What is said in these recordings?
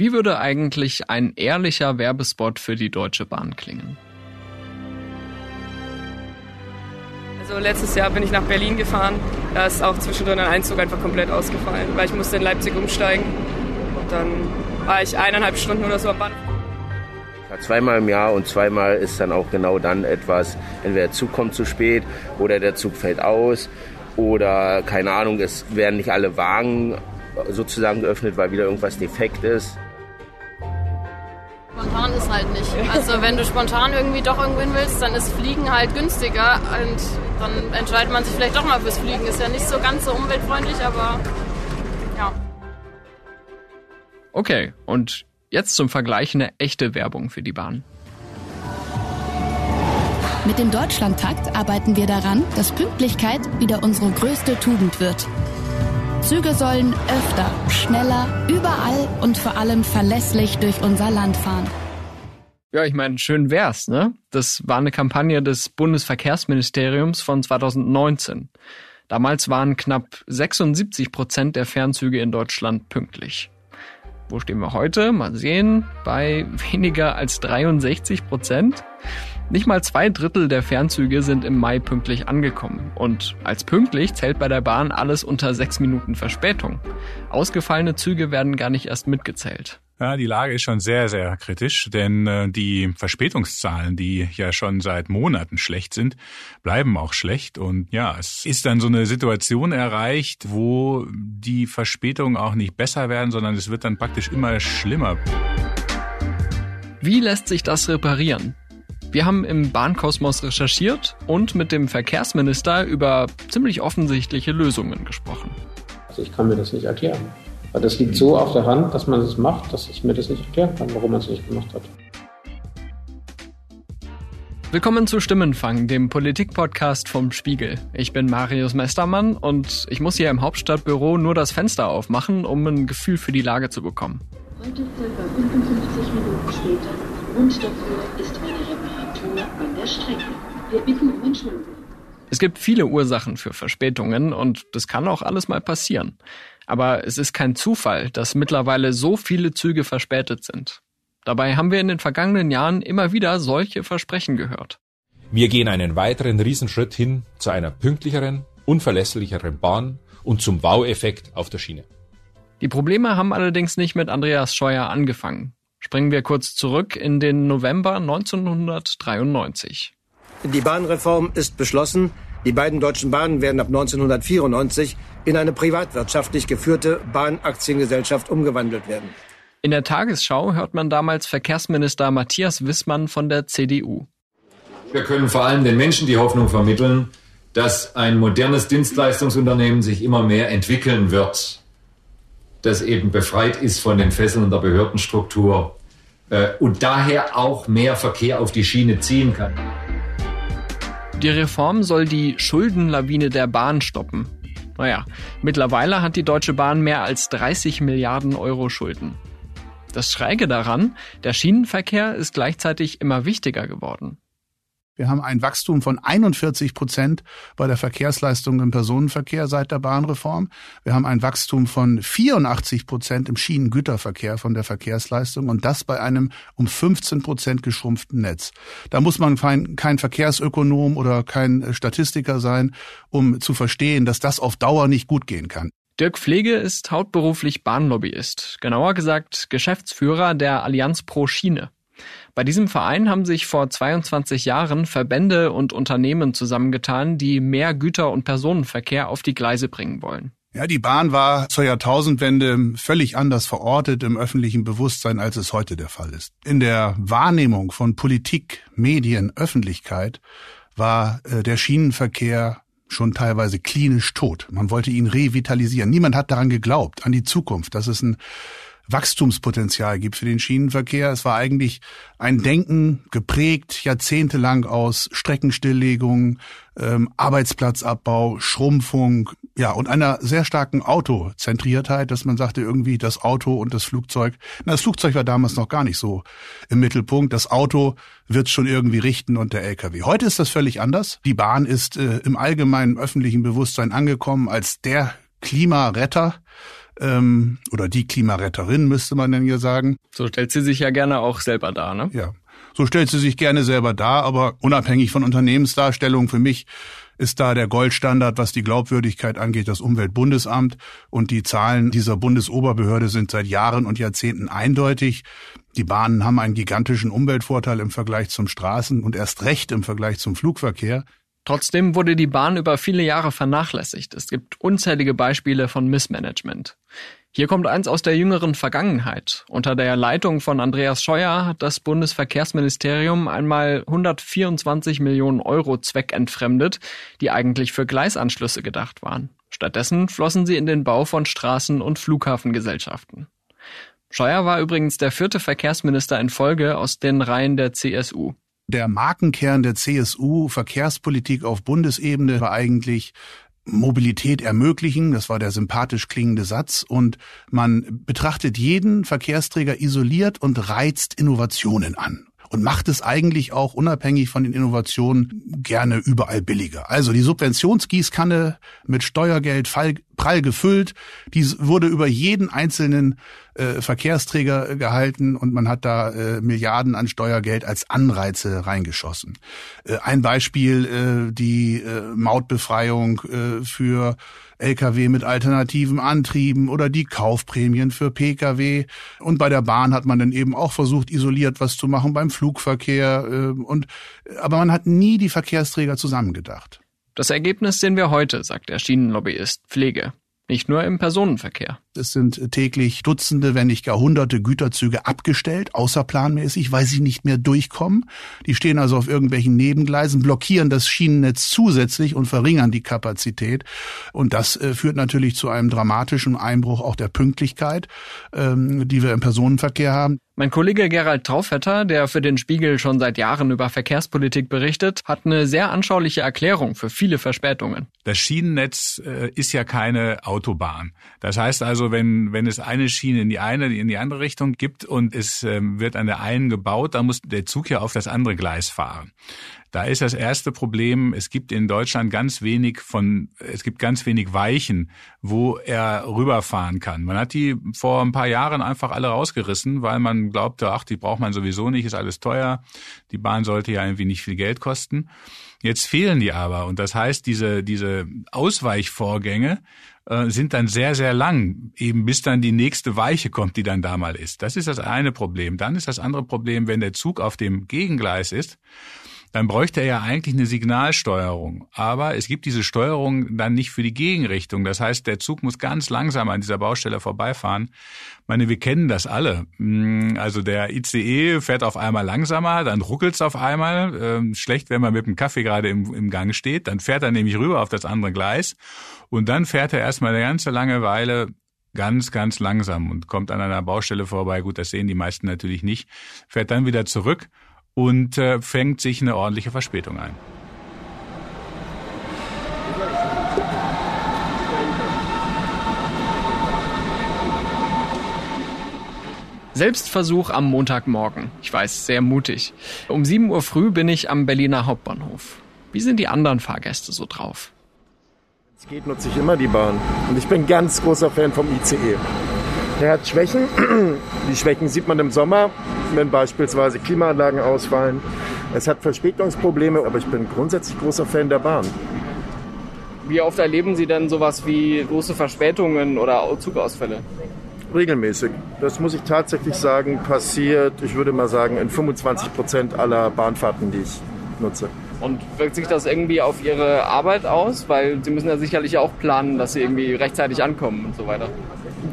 Wie würde eigentlich ein ehrlicher Werbespot für die Deutsche Bahn klingen? Also letztes Jahr bin ich nach Berlin gefahren. Da ist auch zwischendrin ein Einzug einfach komplett ausgefallen, weil ich musste in Leipzig umsteigen. Und dann war ich eineinhalb Stunden oder so am Bahnhof. Zweimal im Jahr und zweimal ist dann auch genau dann etwas, entweder der Zug kommt zu spät oder der Zug fällt aus oder keine Ahnung, es werden nicht alle Wagen sozusagen geöffnet, weil wieder irgendwas defekt ist. Spontan ist halt nicht. Also wenn du spontan irgendwie doch irgendwo hin willst, dann ist Fliegen halt günstiger und dann entscheidet man sich vielleicht doch mal fürs Fliegen. Ist ja nicht so ganz so umweltfreundlich, aber ja. Okay, und jetzt zum Vergleich eine echte Werbung für die Bahn. Mit dem Deutschlandtakt arbeiten wir daran, dass Pünktlichkeit wieder unsere größte Tugend wird. Züge sollen öfter, schneller, überall und vor allem verlässlich durch unser Land fahren. Ja, ich meine, schön wär's, ne? Das war eine Kampagne des Bundesverkehrsministeriums von 2019. Damals waren knapp 76 Prozent der Fernzüge in Deutschland pünktlich. Wo stehen wir heute? Mal sehen. Bei weniger als 63 Prozent. Nicht mal zwei Drittel der Fernzüge sind im Mai pünktlich angekommen. Und als pünktlich zählt bei der Bahn alles unter sechs Minuten Verspätung. Ausgefallene Züge werden gar nicht erst mitgezählt. Ja, die Lage ist schon sehr, sehr kritisch, denn äh, die Verspätungszahlen, die ja schon seit Monaten schlecht sind, bleiben auch schlecht. Und ja, es ist dann so eine Situation erreicht, wo die Verspätungen auch nicht besser werden, sondern es wird dann praktisch immer schlimmer. Wie lässt sich das reparieren? Wir haben im Bahnkosmos recherchiert und mit dem Verkehrsminister über ziemlich offensichtliche Lösungen gesprochen. Also ich kann mir das nicht erklären. Weil das liegt so auf der Hand, dass man es macht, dass ich mir das nicht erklären kann, warum man es nicht gemacht hat. Willkommen zu Stimmenfang, dem Politik-Podcast vom Spiegel. Ich bin Marius Mestermann und ich muss hier im Hauptstadtbüro nur das Fenster aufmachen, um ein Gefühl für die Lage zu bekommen. Heute circa 55 Minuten später. Grund dafür ist eine Reparatur an der Strecke. Wir bitten um Entschuldigung. Es gibt viele Ursachen für Verspätungen und das kann auch alles mal passieren. Aber es ist kein Zufall, dass mittlerweile so viele Züge verspätet sind. Dabei haben wir in den vergangenen Jahren immer wieder solche Versprechen gehört. Wir gehen einen weiteren Riesenschritt hin zu einer pünktlicheren, unverlässlicheren Bahn und zum Wow-Effekt auf der Schiene. Die Probleme haben allerdings nicht mit Andreas Scheuer angefangen. Springen wir kurz zurück in den November 1993. Die Bahnreform ist beschlossen. Die beiden deutschen Bahnen werden ab 1994 in eine privatwirtschaftlich geführte Bahnaktiengesellschaft umgewandelt werden. In der Tagesschau hört man damals Verkehrsminister Matthias Wissmann von der CDU. Wir können vor allem den Menschen die Hoffnung vermitteln, dass ein modernes Dienstleistungsunternehmen sich immer mehr entwickeln wird, das eben befreit ist von den Fesseln der Behördenstruktur äh, und daher auch mehr Verkehr auf die Schiene ziehen kann. Die Reform soll die Schuldenlawine der Bahn stoppen. Naja, mittlerweile hat die Deutsche Bahn mehr als 30 Milliarden Euro Schulden. Das Schräge daran, der Schienenverkehr ist gleichzeitig immer wichtiger geworden. Wir haben ein Wachstum von 41 Prozent bei der Verkehrsleistung im Personenverkehr seit der Bahnreform. Wir haben ein Wachstum von 84 Prozent im Schienengüterverkehr von der Verkehrsleistung und das bei einem um 15 Prozent geschrumpften Netz. Da muss man kein, Verkehrsökonom oder kein Statistiker sein, um zu verstehen, dass das auf Dauer nicht gut gehen kann. Dirk Pflege ist hauptberuflich Bahnlobbyist, genauer gesagt Geschäftsführer der Allianz Pro Schiene. Bei diesem Verein haben sich vor 22 Jahren Verbände und Unternehmen zusammengetan, die mehr Güter- und Personenverkehr auf die Gleise bringen wollen. Ja, die Bahn war zur Jahrtausendwende völlig anders verortet im öffentlichen Bewusstsein, als es heute der Fall ist. In der Wahrnehmung von Politik, Medien, Öffentlichkeit war äh, der Schienenverkehr schon teilweise klinisch tot. Man wollte ihn revitalisieren. Niemand hat daran geglaubt, an die Zukunft, dass es ein Wachstumspotenzial gibt für den Schienenverkehr. Es war eigentlich ein Denken geprägt jahrzehntelang aus Streckenstilllegung, ähm, Arbeitsplatzabbau, Schrumpfung, ja, und einer sehr starken Autozentriertheit, dass man sagte irgendwie das Auto und das Flugzeug. Na, das Flugzeug war damals noch gar nicht so im Mittelpunkt. Das Auto wird schon irgendwie richten und der LKW. Heute ist das völlig anders. Die Bahn ist äh, im allgemeinen öffentlichen Bewusstsein angekommen als der Klimaretter ähm, oder die Klimaretterin, müsste man dann ja sagen. So stellt sie sich ja gerne auch selber dar, ne? Ja. So stellt sie sich gerne selber dar, aber unabhängig von Unternehmensdarstellung für mich ist da der Goldstandard, was die Glaubwürdigkeit angeht, das Umweltbundesamt. Und die Zahlen dieser Bundesoberbehörde sind seit Jahren und Jahrzehnten eindeutig. Die Bahnen haben einen gigantischen Umweltvorteil im Vergleich zum Straßen und erst recht im Vergleich zum Flugverkehr. Trotzdem wurde die Bahn über viele Jahre vernachlässigt. Es gibt unzählige Beispiele von Missmanagement. Hier kommt eins aus der jüngeren Vergangenheit. Unter der Leitung von Andreas Scheuer hat das Bundesverkehrsministerium einmal 124 Millionen Euro zweckentfremdet, die eigentlich für Gleisanschlüsse gedacht waren. Stattdessen flossen sie in den Bau von Straßen- und Flughafengesellschaften. Scheuer war übrigens der vierte Verkehrsminister in Folge aus den Reihen der CSU. Der Markenkern der CSU Verkehrspolitik auf Bundesebene war eigentlich Mobilität ermöglichen, das war der sympathisch klingende Satz, und man betrachtet jeden Verkehrsträger isoliert und reizt Innovationen an und macht es eigentlich auch unabhängig von den Innovationen gerne überall billiger. Also die Subventionsgießkanne mit Steuergeld prall gefüllt, die wurde über jeden einzelnen äh, Verkehrsträger gehalten und man hat da äh, Milliarden an Steuergeld als Anreize reingeschossen. Äh, ein Beispiel äh, die äh, Mautbefreiung äh, für Lkw mit alternativen Antrieben oder die Kaufprämien für Pkw. Und bei der Bahn hat man dann eben auch versucht, isoliert was zu machen beim Flugverkehr. Äh, und, aber man hat nie die Verkehrsträger zusammengedacht. Das Ergebnis sehen wir heute, sagt der Schienenlobbyist Pflege. Nicht nur im Personenverkehr. Es sind täglich Dutzende, wenn nicht gar hunderte Güterzüge abgestellt, außerplanmäßig, weil sie nicht mehr durchkommen. Die stehen also auf irgendwelchen Nebengleisen, blockieren das Schienennetz zusätzlich und verringern die Kapazität. Und das äh, führt natürlich zu einem dramatischen Einbruch auch der Pünktlichkeit, ähm, die wir im Personenverkehr haben. Mein Kollege Gerald Traufetter, der für den Spiegel schon seit Jahren über Verkehrspolitik berichtet, hat eine sehr anschauliche Erklärung für viele Verspätungen. Das Schienennetz äh, ist ja keine Autobahn. Das heißt also, wenn, wenn es eine Schiene in die eine, in die andere Richtung gibt und es ähm, wird an der einen gebaut, dann muss der Zug ja auf das andere Gleis fahren. Da ist das erste Problem, es gibt in Deutschland ganz wenig von, es gibt ganz wenig Weichen, wo er rüberfahren kann. Man hat die vor ein paar Jahren einfach alle rausgerissen, weil man glaubte, ach, die braucht man sowieso nicht, ist alles teuer. Die Bahn sollte ja irgendwie nicht viel Geld kosten. Jetzt fehlen die aber. Und das heißt, diese, diese Ausweichvorgänge äh, sind dann sehr, sehr lang, eben bis dann die nächste Weiche kommt, die dann da mal ist. Das ist das eine Problem. Dann ist das andere Problem, wenn der Zug auf dem Gegengleis ist dann bräuchte er ja eigentlich eine Signalsteuerung. Aber es gibt diese Steuerung dann nicht für die Gegenrichtung. Das heißt, der Zug muss ganz langsam an dieser Baustelle vorbeifahren. Ich meine, wir kennen das alle. Hm, also der ICE fährt auf einmal langsamer, dann ruckelt's auf einmal. Ähm, schlecht, wenn man mit dem Kaffee gerade im, im Gang steht. Dann fährt er nämlich rüber auf das andere Gleis. Und dann fährt er erstmal eine ganze lange Weile ganz, ganz langsam und kommt an einer Baustelle vorbei. Gut, das sehen die meisten natürlich nicht. Fährt dann wieder zurück und äh, fängt sich eine ordentliche Verspätung ein. Selbstversuch am Montagmorgen. Ich weiß, sehr mutig. Um 7 Uhr früh bin ich am Berliner Hauptbahnhof. Wie sind die anderen Fahrgäste so drauf? Es geht, nutze ich immer die Bahn. Und ich bin ganz großer Fan vom ICE. Er hat Schwächen. Die Schwächen sieht man im Sommer, wenn beispielsweise Klimaanlagen ausfallen. Es hat Verspätungsprobleme, aber ich bin grundsätzlich großer Fan der Bahn. Wie oft erleben Sie denn sowas wie große Verspätungen oder Zugausfälle? Regelmäßig. Das muss ich tatsächlich sagen, passiert, ich würde mal sagen, in 25 Prozent aller Bahnfahrten, die ich nutze. Und wirkt sich das irgendwie auf Ihre Arbeit aus? Weil Sie müssen ja sicherlich auch planen, dass Sie irgendwie rechtzeitig ankommen und so weiter.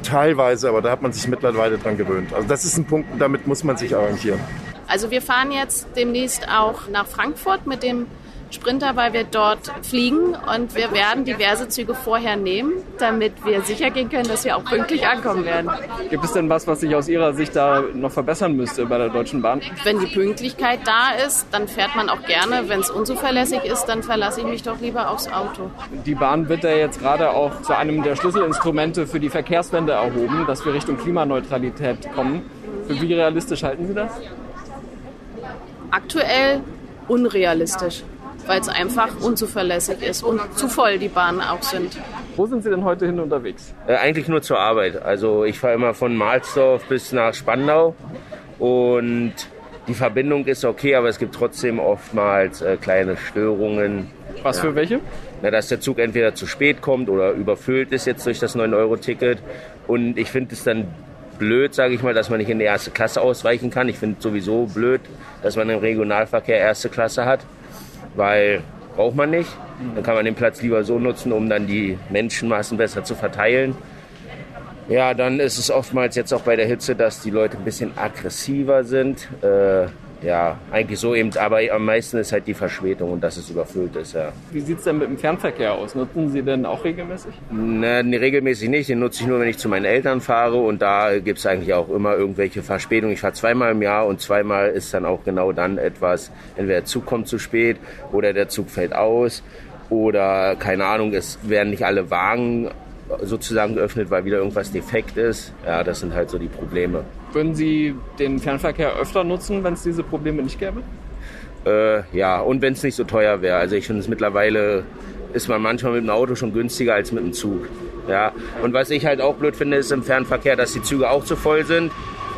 Teilweise, aber da hat man sich mittlerweile dran gewöhnt. Also das ist ein Punkt, damit muss man sich arrangieren. Also wir fahren jetzt demnächst auch nach Frankfurt mit dem Sprinter, weil wir dort fliegen und wir werden diverse Züge vorher nehmen, damit wir sicher gehen können, dass wir auch pünktlich ankommen werden. Gibt es denn was, was sich aus Ihrer Sicht da noch verbessern müsste bei der Deutschen Bahn? Wenn die Pünktlichkeit da ist, dann fährt man auch gerne. Wenn es unzuverlässig ist, dann verlasse ich mich doch lieber aufs Auto. Die Bahn wird ja jetzt gerade auch zu einem der Schlüsselinstrumente für die Verkehrswende erhoben, dass wir Richtung Klimaneutralität kommen. Für wie realistisch halten Sie das? Aktuell unrealistisch weil es einfach unzuverlässig ist und zu voll die Bahnen auch sind. Wo sind Sie denn heute hin unterwegs? Äh, eigentlich nur zur Arbeit. Also ich fahre immer von Mahlsdorf bis nach Spandau und die Verbindung ist okay, aber es gibt trotzdem oftmals äh, kleine Störungen. Was für welche? Na, dass der Zug entweder zu spät kommt oder überfüllt ist jetzt durch das 9-Euro-Ticket. Und ich finde es dann blöd, sage ich mal, dass man nicht in die erste Klasse ausweichen kann. Ich finde sowieso blöd, dass man im Regionalverkehr erste Klasse hat, weil braucht man nicht. Dann kann man den Platz lieber so nutzen, um dann die Menschenmassen besser zu verteilen. Ja, dann ist es oftmals jetzt auch bei der Hitze, dass die Leute ein bisschen aggressiver sind. Äh, ja, eigentlich so eben, aber am meisten ist halt die Verspätung und dass es überfüllt ist, ja. Wie sieht es denn mit dem Fernverkehr aus? Nutzen Sie den auch regelmäßig? Ne, nee, regelmäßig nicht. Den nutze ich nur, wenn ich zu meinen Eltern fahre und da gibt es eigentlich auch immer irgendwelche Verspätungen. Ich fahre zweimal im Jahr und zweimal ist dann auch genau dann etwas, entweder der Zug kommt zu spät oder der Zug fällt aus oder keine Ahnung, es werden nicht alle Wagen sozusagen geöffnet, weil wieder irgendwas defekt ist. Ja, das sind halt so die Probleme. Würden Sie den Fernverkehr öfter nutzen, wenn es diese Probleme nicht gäbe? Äh, ja, und wenn es nicht so teuer wäre. Also ich finde es mittlerweile ist man manchmal mit dem Auto schon günstiger als mit dem Zug. Ja, und was ich halt auch blöd finde, ist im Fernverkehr, dass die Züge auch zu voll sind.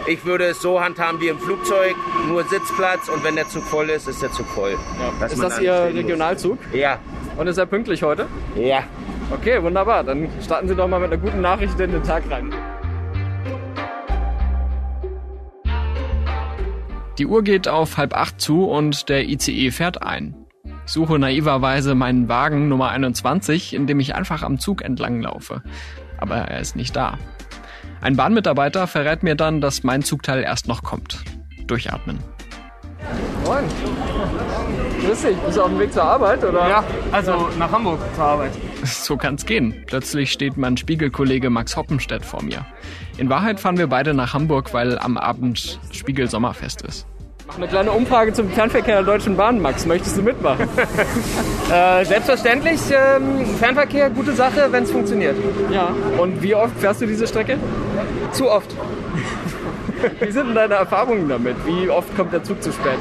Ich würde es so handhaben wie im Flugzeug, nur Sitzplatz und wenn der Zug voll ist, ist der Zug voll. Ja. Ist das Ihr Regionalzug? Muss. Ja. Und ist er pünktlich heute? Ja. Okay, wunderbar. Dann starten Sie doch mal mit einer guten Nachricht in den Tag rein. Die Uhr geht auf halb acht zu und der ICE fährt ein. Ich suche naiverweise meinen Wagen Nummer 21, in dem ich einfach am Zug entlang laufe. Aber er ist nicht da. Ein Bahnmitarbeiter verrät mir dann, dass mein Zugteil erst noch kommt. Durchatmen. Moin. Grüß dich. Bist du auf dem Weg zur Arbeit, oder? Ja, also nach Hamburg zur Arbeit. So kann's gehen. Plötzlich steht mein Spiegelkollege Max Hoppenstedt vor mir. In Wahrheit fahren wir beide nach Hamburg, weil am Abend Spiegel Sommerfest ist. Mach eine kleine Umfrage zum Fernverkehr der Deutschen Bahn, Max. Möchtest du mitmachen? äh, selbstverständlich. Ähm, Fernverkehr, gute Sache, wenn es funktioniert. Ja. Und wie oft fährst du diese Strecke? Zu oft. wie sind denn deine Erfahrungen damit? Wie oft kommt der Zug zu spät?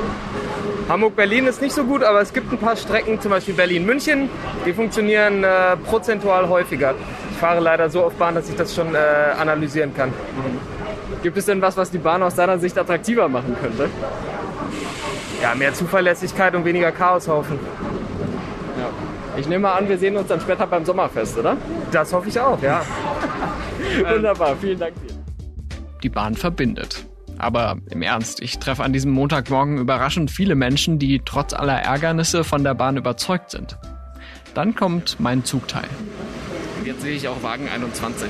Hamburg-Berlin ist nicht so gut, aber es gibt ein paar Strecken, zum Beispiel Berlin-München, die funktionieren äh, prozentual häufiger. Ich fahre leider so oft Bahn, dass ich das schon äh, analysieren kann. Gibt es denn was, was die Bahn aus deiner Sicht attraktiver machen könnte? Ja, mehr Zuverlässigkeit und weniger Chaoshaufen. Ja. Ich nehme mal an, wir sehen uns dann später beim Sommerfest, oder? Das hoffe ich auch, ja. Wunderbar, vielen Dank dir. Die Bahn verbindet. Aber im Ernst, ich treffe an diesem Montagmorgen überraschend viele Menschen, die trotz aller Ärgernisse von der Bahn überzeugt sind. Dann kommt mein Zugteil. Jetzt sehe ich auch Wagen 21.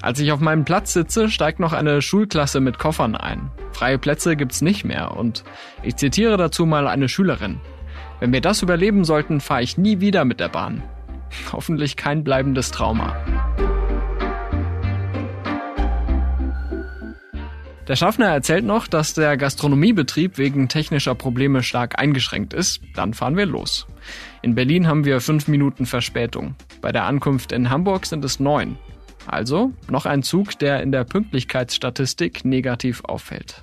Als ich auf meinem Platz sitze, steigt noch eine Schulklasse mit Koffern ein. Freie Plätze gibt's nicht mehr und ich zitiere dazu mal eine Schülerin. Wenn wir das überleben sollten, fahre ich nie wieder mit der Bahn. Hoffentlich kein bleibendes Trauma. Der Schaffner erzählt noch, dass der Gastronomiebetrieb wegen technischer Probleme stark eingeschränkt ist. Dann fahren wir los. In Berlin haben wir fünf Minuten Verspätung. Bei der Ankunft in Hamburg sind es neun. Also noch ein Zug, der in der Pünktlichkeitsstatistik negativ auffällt.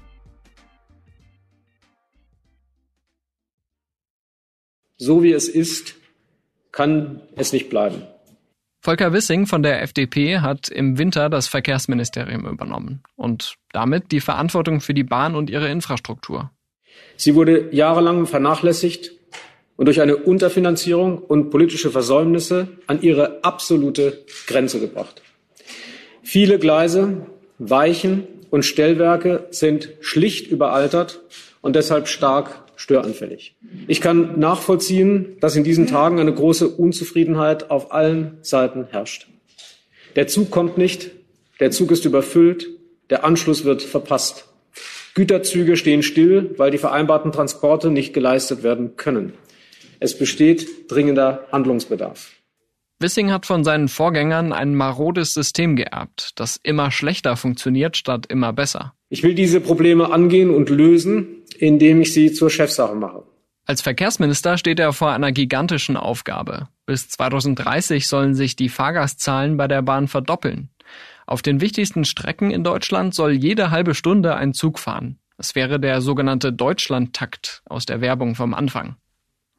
So wie es ist, kann es nicht bleiben. Volker Wissing von der FDP hat im Winter das Verkehrsministerium übernommen und damit die Verantwortung für die Bahn und ihre Infrastruktur. Sie wurde jahrelang vernachlässigt und durch eine Unterfinanzierung und politische Versäumnisse an ihre absolute Grenze gebracht. Viele Gleise, Weichen und Stellwerke sind schlicht überaltert und deshalb stark störanfällig. Ich kann nachvollziehen, dass in diesen Tagen eine große Unzufriedenheit auf allen Seiten herrscht. Der Zug kommt nicht, der Zug ist überfüllt, der Anschluss wird verpasst. Güterzüge stehen still, weil die vereinbarten Transporte nicht geleistet werden können. Es besteht dringender Handlungsbedarf. Wissing hat von seinen Vorgängern ein marodes System geerbt, das immer schlechter funktioniert statt immer besser. Ich will diese Probleme angehen und lösen, indem ich sie zur Chefsache mache. Als Verkehrsminister steht er vor einer gigantischen Aufgabe. Bis 2030 sollen sich die Fahrgastzahlen bei der Bahn verdoppeln. Auf den wichtigsten Strecken in Deutschland soll jede halbe Stunde ein Zug fahren. Es wäre der sogenannte Deutschlandtakt aus der Werbung vom Anfang.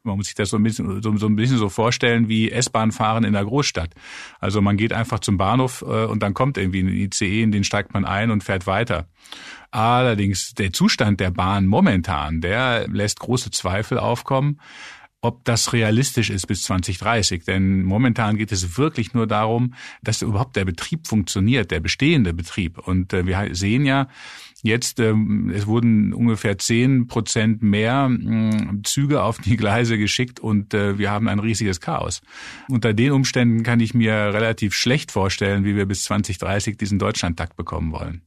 Man muss sich das so ein bisschen so, so, ein bisschen so vorstellen wie S-Bahn fahren in der Großstadt. Also man geht einfach zum Bahnhof äh, und dann kommt irgendwie ein ICE, in den steigt man ein und fährt weiter. Allerdings der Zustand der Bahn momentan, der lässt große Zweifel aufkommen ob das realistisch ist bis 2030. Denn momentan geht es wirklich nur darum, dass überhaupt der Betrieb funktioniert, der bestehende Betrieb. Und äh, wir sehen ja jetzt, ähm, es wurden ungefähr zehn Prozent mehr äh, Züge auf die Gleise geschickt und äh, wir haben ein riesiges Chaos. Unter den Umständen kann ich mir relativ schlecht vorstellen, wie wir bis 2030 diesen Deutschlandtakt bekommen wollen.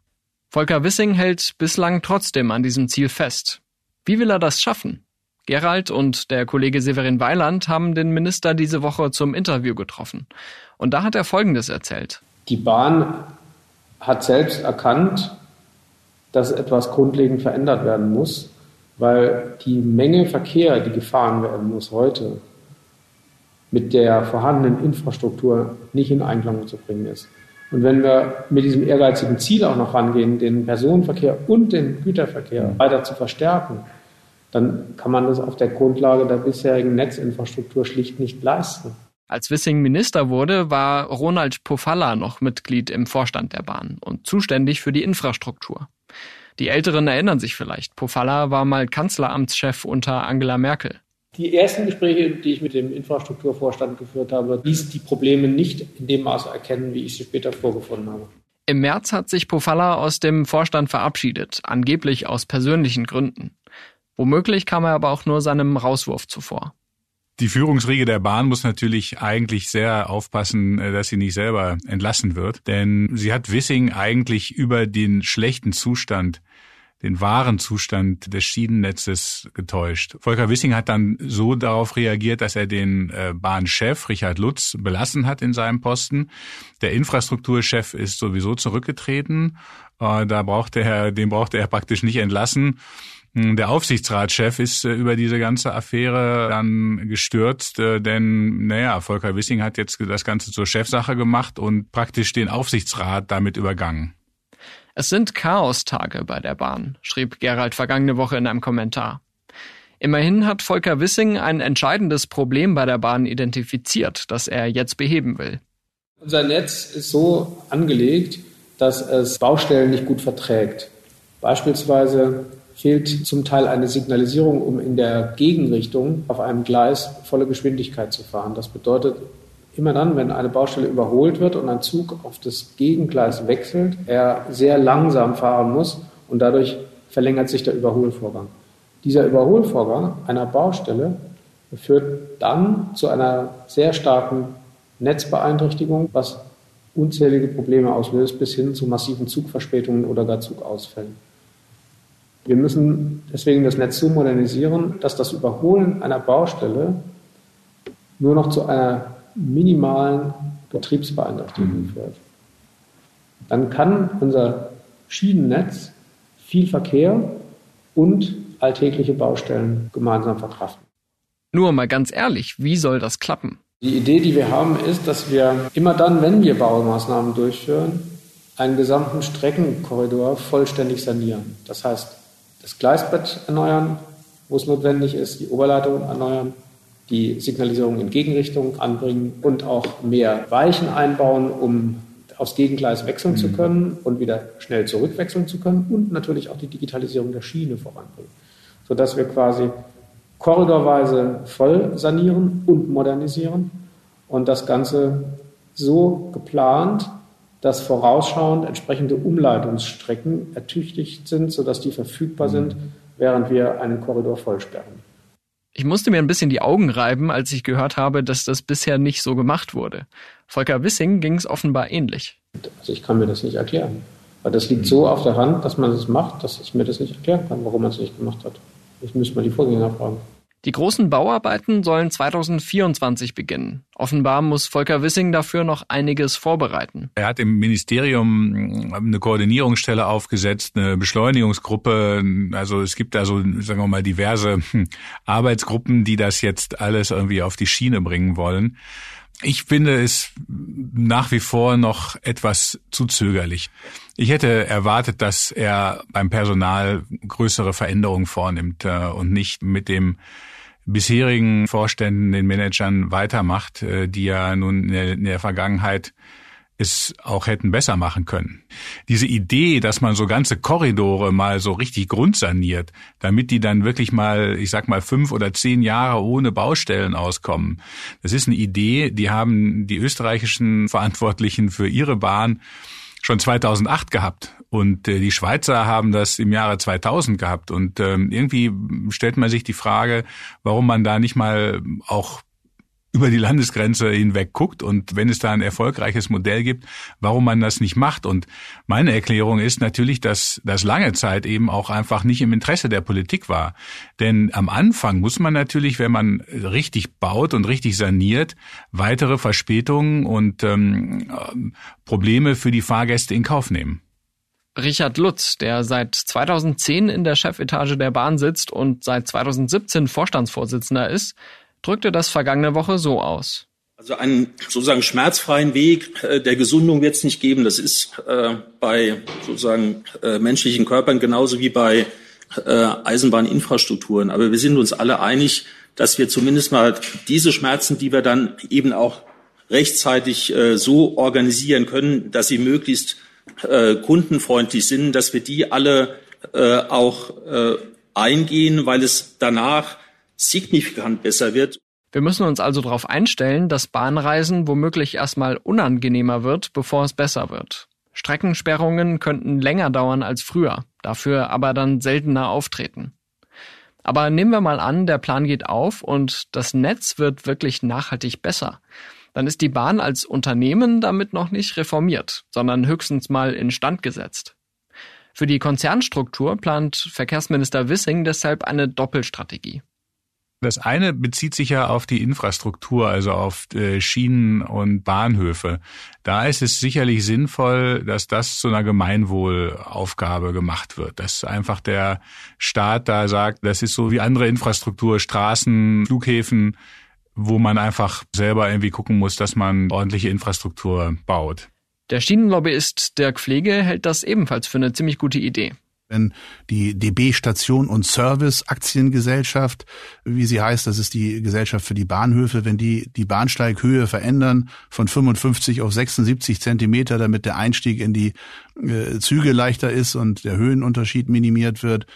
Volker Wissing hält bislang trotzdem an diesem Ziel fest. Wie will er das schaffen? Gerald und der Kollege Severin Weiland haben den Minister diese Woche zum Interview getroffen. Und da hat er Folgendes erzählt. Die Bahn hat selbst erkannt, dass etwas grundlegend verändert werden muss, weil die Menge Verkehr, die gefahren werden muss heute, mit der vorhandenen Infrastruktur nicht in Einklang zu bringen ist. Und wenn wir mit diesem ehrgeizigen Ziel auch noch rangehen, den Personenverkehr und den Güterverkehr weiter zu verstärken, dann kann man das auf der Grundlage der bisherigen Netzinfrastruktur schlicht nicht leisten. Als Wissing Minister wurde, war Ronald Pofalla noch Mitglied im Vorstand der Bahn und zuständig für die Infrastruktur. Die Älteren erinnern sich vielleicht, Pofalla war mal Kanzleramtschef unter Angela Merkel. Die ersten Gespräche, die ich mit dem Infrastrukturvorstand geführt habe, ließ die Probleme nicht in dem Maße erkennen, wie ich sie später vorgefunden habe. Im März hat sich Pofalla aus dem Vorstand verabschiedet, angeblich aus persönlichen Gründen. Womöglich kam er aber auch nur seinem Rauswurf zuvor. Die Führungsriege der Bahn muss natürlich eigentlich sehr aufpassen, äh, dass sie nicht selber entlassen wird, denn sie hat Wissing eigentlich über den schlechten Zustand den wahren Zustand des Schienennetzes getäuscht. Volker Wissing hat dann so darauf reagiert, dass er den äh, Bahnchef Richard Lutz belassen hat in seinem Posten. Der Infrastrukturchef ist sowieso zurückgetreten. Äh, da brauchte er, den brauchte er praktisch nicht entlassen. Hm, der Aufsichtsratschef ist äh, über diese ganze Affäre dann gestürzt, äh, denn naja, Volker Wissing hat jetzt das Ganze zur Chefsache gemacht und praktisch den Aufsichtsrat damit übergangen. Es sind Chaostage bei der Bahn, schrieb Gerald vergangene Woche in einem Kommentar. Immerhin hat Volker Wissing ein entscheidendes Problem bei der Bahn identifiziert, das er jetzt beheben will. Unser Netz ist so angelegt, dass es Baustellen nicht gut verträgt. Beispielsweise fehlt zum Teil eine Signalisierung, um in der Gegenrichtung auf einem Gleis volle Geschwindigkeit zu fahren. Das bedeutet, immer dann, wenn eine Baustelle überholt wird und ein Zug auf das Gegengleis wechselt, er sehr langsam fahren muss und dadurch verlängert sich der Überholvorgang. Dieser Überholvorgang einer Baustelle führt dann zu einer sehr starken Netzbeeinträchtigung, was unzählige Probleme auslöst, bis hin zu massiven Zugverspätungen oder gar Zugausfällen. Wir müssen deswegen das Netz so modernisieren, dass das Überholen einer Baustelle nur noch zu einer minimalen Betriebsbeeinträchtigung mhm. führt. Dann kann unser Schienennetz viel Verkehr und alltägliche Baustellen gemeinsam verkraften. Nur mal ganz ehrlich, wie soll das klappen? Die Idee, die wir haben, ist, dass wir immer dann, wenn wir Baumaßnahmen durchführen, einen gesamten Streckenkorridor vollständig sanieren. Das heißt, das Gleisbett erneuern, wo es notwendig ist, die Oberleitung erneuern, die Signalisierung in Gegenrichtung anbringen und auch mehr Weichen einbauen, um aufs Gegengleis wechseln mhm. zu können und wieder schnell zurückwechseln zu können und natürlich auch die Digitalisierung der Schiene voranbringen, sodass wir quasi korridorweise voll sanieren und modernisieren und das Ganze so geplant, dass vorausschauend entsprechende Umleitungsstrecken ertüchtigt sind, sodass die verfügbar sind, mhm. während wir einen Korridor vollsperren. Ich musste mir ein bisschen die Augen reiben, als ich gehört habe, dass das bisher nicht so gemacht wurde. Volker Wissing ging es offenbar ähnlich. Also ich kann mir das nicht erklären. Weil das liegt so auf der Hand, dass man es das macht, dass ich mir das nicht erklären kann, warum man es nicht gemacht hat. Ich müsste mal die Vorgänger fragen. Die großen Bauarbeiten sollen 2024 beginnen. Offenbar muss Volker Wissing dafür noch einiges vorbereiten. Er hat im Ministerium eine Koordinierungsstelle aufgesetzt, eine Beschleunigungsgruppe. Also es gibt also, sagen wir mal, diverse Arbeitsgruppen, die das jetzt alles irgendwie auf die Schiene bringen wollen. Ich finde es nach wie vor noch etwas zu zögerlich. Ich hätte erwartet, dass er beim Personal größere Veränderungen vornimmt äh, und nicht mit dem bisherigen Vorständen, den Managern weitermacht, äh, die ja nun in der Vergangenheit es auch hätten besser machen können. Diese Idee, dass man so ganze Korridore mal so richtig grundsaniert, damit die dann wirklich mal, ich sag mal, fünf oder zehn Jahre ohne Baustellen auskommen, das ist eine Idee, die haben die österreichischen Verantwortlichen für ihre Bahn schon 2008 gehabt und äh, die Schweizer haben das im Jahre 2000 gehabt und ähm, irgendwie stellt man sich die Frage, warum man da nicht mal auch über die Landesgrenze hinweg guckt und wenn es da ein erfolgreiches Modell gibt, warum man das nicht macht. Und meine Erklärung ist natürlich, dass das lange Zeit eben auch einfach nicht im Interesse der Politik war. Denn am Anfang muss man natürlich, wenn man richtig baut und richtig saniert, weitere Verspätungen und ähm, Probleme für die Fahrgäste in Kauf nehmen. Richard Lutz, der seit 2010 in der Chefetage der Bahn sitzt und seit 2017 Vorstandsvorsitzender ist, drückte das vergangene Woche so aus. Also einen sozusagen schmerzfreien Weg äh, der Gesundung wird es nicht geben. Das ist äh, bei sozusagen äh, menschlichen Körpern genauso wie bei Eisenbahninfrastrukturen. Aber wir sind uns alle einig, dass wir zumindest mal diese Schmerzen, die wir dann eben auch rechtzeitig so organisieren können, dass sie möglichst äh, kundenfreundlich sind, dass wir die alle auch eingehen, weil es danach signifikant besser wird. Wir müssen uns also darauf einstellen, dass Bahnreisen womöglich erstmal unangenehmer wird, bevor es besser wird. Streckensperrungen könnten länger dauern als früher, dafür aber dann seltener auftreten. Aber nehmen wir mal an, der Plan geht auf und das Netz wird wirklich nachhaltig besser. Dann ist die Bahn als Unternehmen damit noch nicht reformiert, sondern höchstens mal instand gesetzt. Für die Konzernstruktur plant Verkehrsminister Wissing deshalb eine Doppelstrategie. Das eine bezieht sich ja auf die Infrastruktur, also auf äh, Schienen und Bahnhöfe. Da ist es sicherlich sinnvoll, dass das zu einer Gemeinwohlaufgabe gemacht wird, dass einfach der Staat da sagt, das ist so wie andere Infrastruktur, Straßen, Flughäfen, wo man einfach selber irgendwie gucken muss, dass man ordentliche Infrastruktur baut. Der Schienenlobbyist Dirk Pflege hält das ebenfalls für eine ziemlich gute Idee wenn die DB Station und Service Aktiengesellschaft, wie sie heißt, das ist die Gesellschaft für die Bahnhöfe, wenn die die Bahnsteighöhe verändern von 55 auf 76 Zentimeter, damit der Einstieg in die äh, Züge leichter ist und der Höhenunterschied minimiert wird,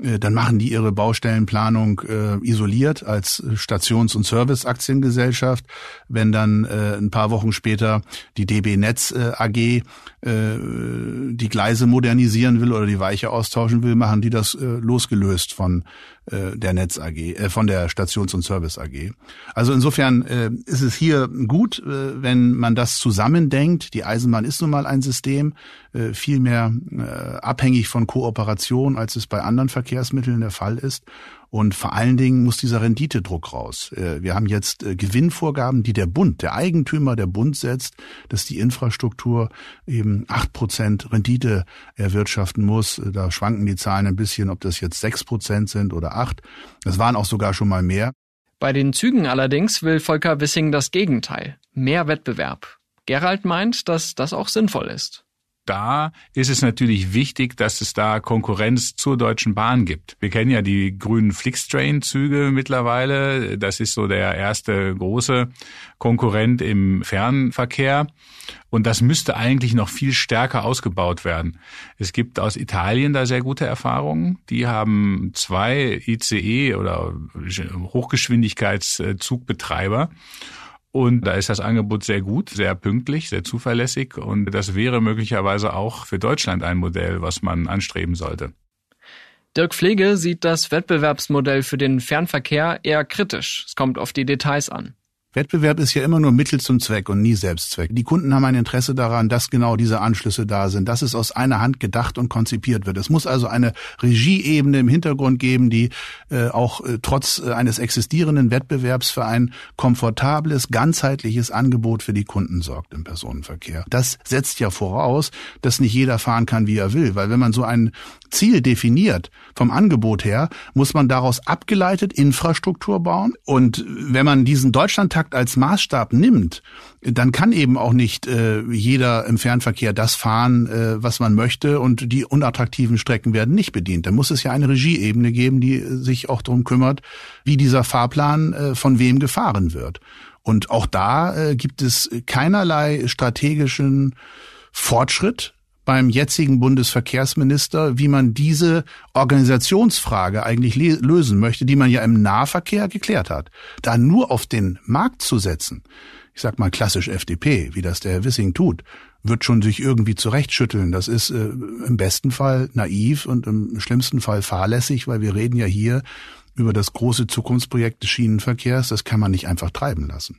dann machen die ihre Baustellenplanung äh, isoliert als Stations- und Serviceaktiengesellschaft. Wenn dann äh, ein paar Wochen später die DB Netz äh, AG äh, die Gleise modernisieren will oder die Weiche austauschen will, machen die das äh, losgelöst von äh, der Netz AG, äh, von der Stations- und Service AG. Also insofern äh, ist es hier gut, äh, wenn man das zusammendenkt. Die Eisenbahn ist nun mal ein System, äh, viel mehr äh, abhängig von Kooperation, als es bei anderen Verkehrsmitteln der Fall ist. Und vor allen Dingen muss dieser Renditedruck raus. Äh, wir haben jetzt äh, Gewinnvorgaben, die der Bund, der Eigentümer, der Bund setzt, dass die Infrastruktur eben acht Prozent Rendite erwirtschaften muss. Äh, da schwanken die Zahlen ein bisschen, ob das jetzt sechs Prozent sind oder acht. Das waren auch sogar schon mal mehr. Bei den Zügen allerdings will Volker Wissing das Gegenteil. Mehr Wettbewerb. Gerald meint, dass das auch sinnvoll ist da ist es natürlich wichtig, dass es da Konkurrenz zur Deutschen Bahn gibt. Wir kennen ja die grünen Flixtrain-Züge mittlerweile. Das ist so der erste große Konkurrent im Fernverkehr. Und das müsste eigentlich noch viel stärker ausgebaut werden. Es gibt aus Italien da sehr gute Erfahrungen. Die haben zwei ICE oder Hochgeschwindigkeitszugbetreiber. Und da ist das Angebot sehr gut, sehr pünktlich, sehr zuverlässig. Und das wäre möglicherweise auch für Deutschland ein Modell, was man anstreben sollte. Dirk Pflege sieht das Wettbewerbsmodell für den Fernverkehr eher kritisch. Es kommt auf die Details an. Wettbewerb ist ja immer nur Mittel zum Zweck und nie Selbstzweck. Die Kunden haben ein Interesse daran, dass genau diese Anschlüsse da sind, dass es aus einer Hand gedacht und konzipiert wird. Es muss also eine Regieebene im Hintergrund geben, die äh, auch äh, trotz äh, eines existierenden Wettbewerbs für ein komfortables, ganzheitliches Angebot für die Kunden sorgt im Personenverkehr. Das setzt ja voraus, dass nicht jeder fahren kann, wie er will, weil wenn man so ein Ziel definiert vom Angebot her, muss man daraus abgeleitet Infrastruktur bauen und wenn man diesen Deutschland Stundentakt als Maßstab nimmt, dann kann eben auch nicht äh, jeder im Fernverkehr das fahren, äh, was man möchte und die unattraktiven Strecken werden nicht bedient. Da muss es ja eine Regieebene geben, die sich auch darum kümmert, wie dieser Fahrplan äh, von wem gefahren wird. Und auch da äh, gibt es keinerlei strategischen Fortschritt beim jetzigen Bundesverkehrsminister, wie man diese Organisationsfrage eigentlich lösen möchte, die man ja im Nahverkehr geklärt hat. Da nur auf den Markt zu setzen, ich sag mal klassisch FDP, wie das der Herr Wissing tut, wird schon sich irgendwie zurechtschütteln. Das ist äh, im besten Fall naiv und im schlimmsten Fall fahrlässig, weil wir reden ja hier über das große Zukunftsprojekt des Schienenverkehrs. Das kann man nicht einfach treiben lassen.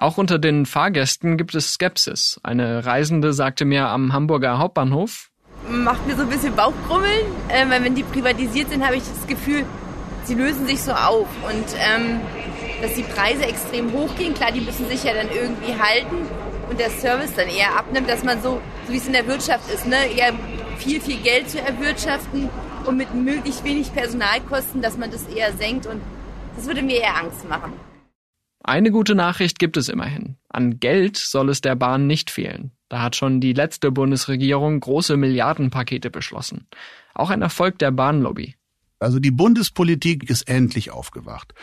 Auch unter den Fahrgästen gibt es Skepsis. Eine Reisende sagte mir am Hamburger Hauptbahnhof, macht mir so ein bisschen Bauchkrummeln, äh, weil wenn die privatisiert sind, habe ich das Gefühl, sie lösen sich so auf und ähm, dass die Preise extrem hochgehen. Klar, die müssen sich ja dann irgendwie halten und der Service dann eher abnimmt, dass man so, so wie es in der Wirtschaft ist, ne, eher viel, viel Geld zu erwirtschaften und mit möglichst wenig Personalkosten, dass man das eher senkt und das würde mir eher Angst machen. Eine gute Nachricht gibt es immerhin. An Geld soll es der Bahn nicht fehlen. Da hat schon die letzte Bundesregierung große Milliardenpakete beschlossen. Auch ein Erfolg der Bahnlobby. Also die Bundespolitik ist endlich aufgewacht.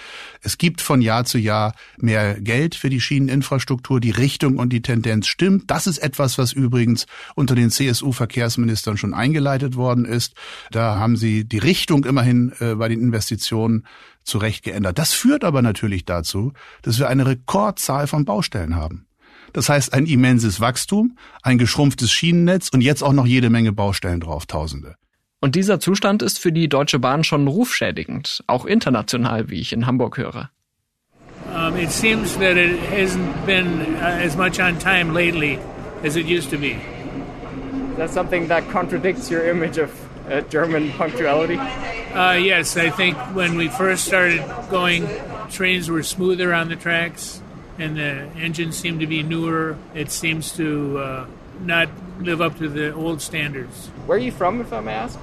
Es gibt von Jahr zu Jahr mehr Geld für die Schieneninfrastruktur. Die Richtung und die Tendenz stimmt. Das ist etwas, was übrigens unter den CSU-Verkehrsministern schon eingeleitet worden ist. Da haben sie die Richtung immerhin äh, bei den Investitionen zurecht geändert. Das führt aber natürlich dazu, dass wir eine Rekordzahl von Baustellen haben. Das heißt ein immenses Wachstum, ein geschrumpftes Schienennetz und jetzt auch noch jede Menge Baustellen drauf, Tausende. Und dieser Zustand ist für die Deutsche Bahn schon rufschädigend, auch international, wie ich in Hamburg höre. Um, it seems that it hasn't been uh, as much on time lately as it used to be. That's something that contradicts your image of uh, German punctuality. Uh, yes, I think when we first started going, trains were smoother on the tracks, and the engines seem to be newer. It seems to uh, not live up to the old standards. Where are you from, if I may ask?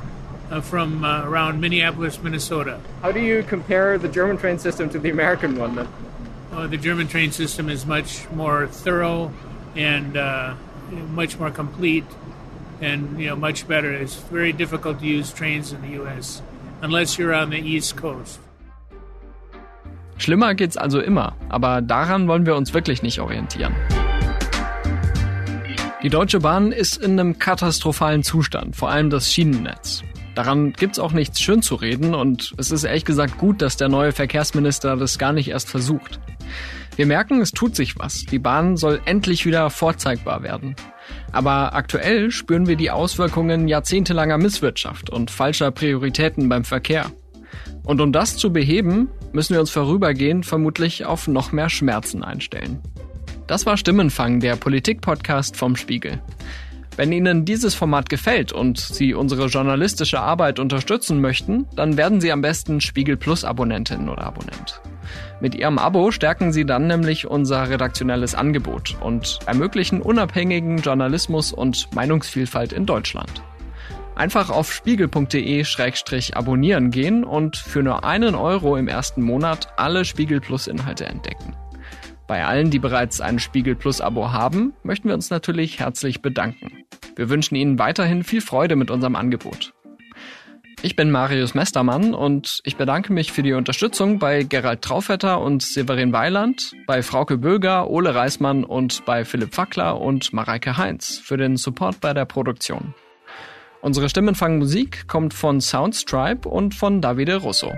Uh, from uh, around Minneapolis, Minnesota. How do you compare the German train system to the American one then? Uh, the German train system is much more thorough and uh, much more complete and you know much better. It's very difficult to use trains in the U.S. unless you're on the East Coast. Schlimmer geht's also immer, aber daran wollen wir uns wirklich nicht orientieren. Die Deutsche Bahn ist in einem katastrophalen Zustand, vor allem das Schienennetz. Daran gibt's auch nichts schön zu reden und es ist ehrlich gesagt gut, dass der neue Verkehrsminister das gar nicht erst versucht. Wir merken, es tut sich was. Die Bahn soll endlich wieder vorzeigbar werden. Aber aktuell spüren wir die Auswirkungen jahrzehntelanger Misswirtschaft und falscher Prioritäten beim Verkehr. Und um das zu beheben, müssen wir uns vorübergehend vermutlich auf noch mehr Schmerzen einstellen. Das war Stimmenfang, der Politik-Podcast vom Spiegel. Wenn Ihnen dieses Format gefällt und Sie unsere journalistische Arbeit unterstützen möchten, dann werden Sie am besten Spiegel Plus Abonnentin oder Abonnent. Mit Ihrem Abo stärken Sie dann nämlich unser redaktionelles Angebot und ermöglichen unabhängigen Journalismus und Meinungsvielfalt in Deutschland. Einfach auf spiegel.de-abonnieren gehen und für nur einen Euro im ersten Monat alle Spiegel Plus Inhalte entdecken. Bei allen, die bereits ein Spiegel Plus Abo haben, möchten wir uns natürlich herzlich bedanken. Wir wünschen Ihnen weiterhin viel Freude mit unserem Angebot. Ich bin Marius Mestermann und ich bedanke mich für die Unterstützung bei Gerald Traufetter und Severin Weiland, bei Frauke Böger, Ole Reismann und bei Philipp Fackler und Mareike Heinz für den Support bei der Produktion. Unsere Stimmenfang Musik kommt von Soundstripe und von Davide Russo.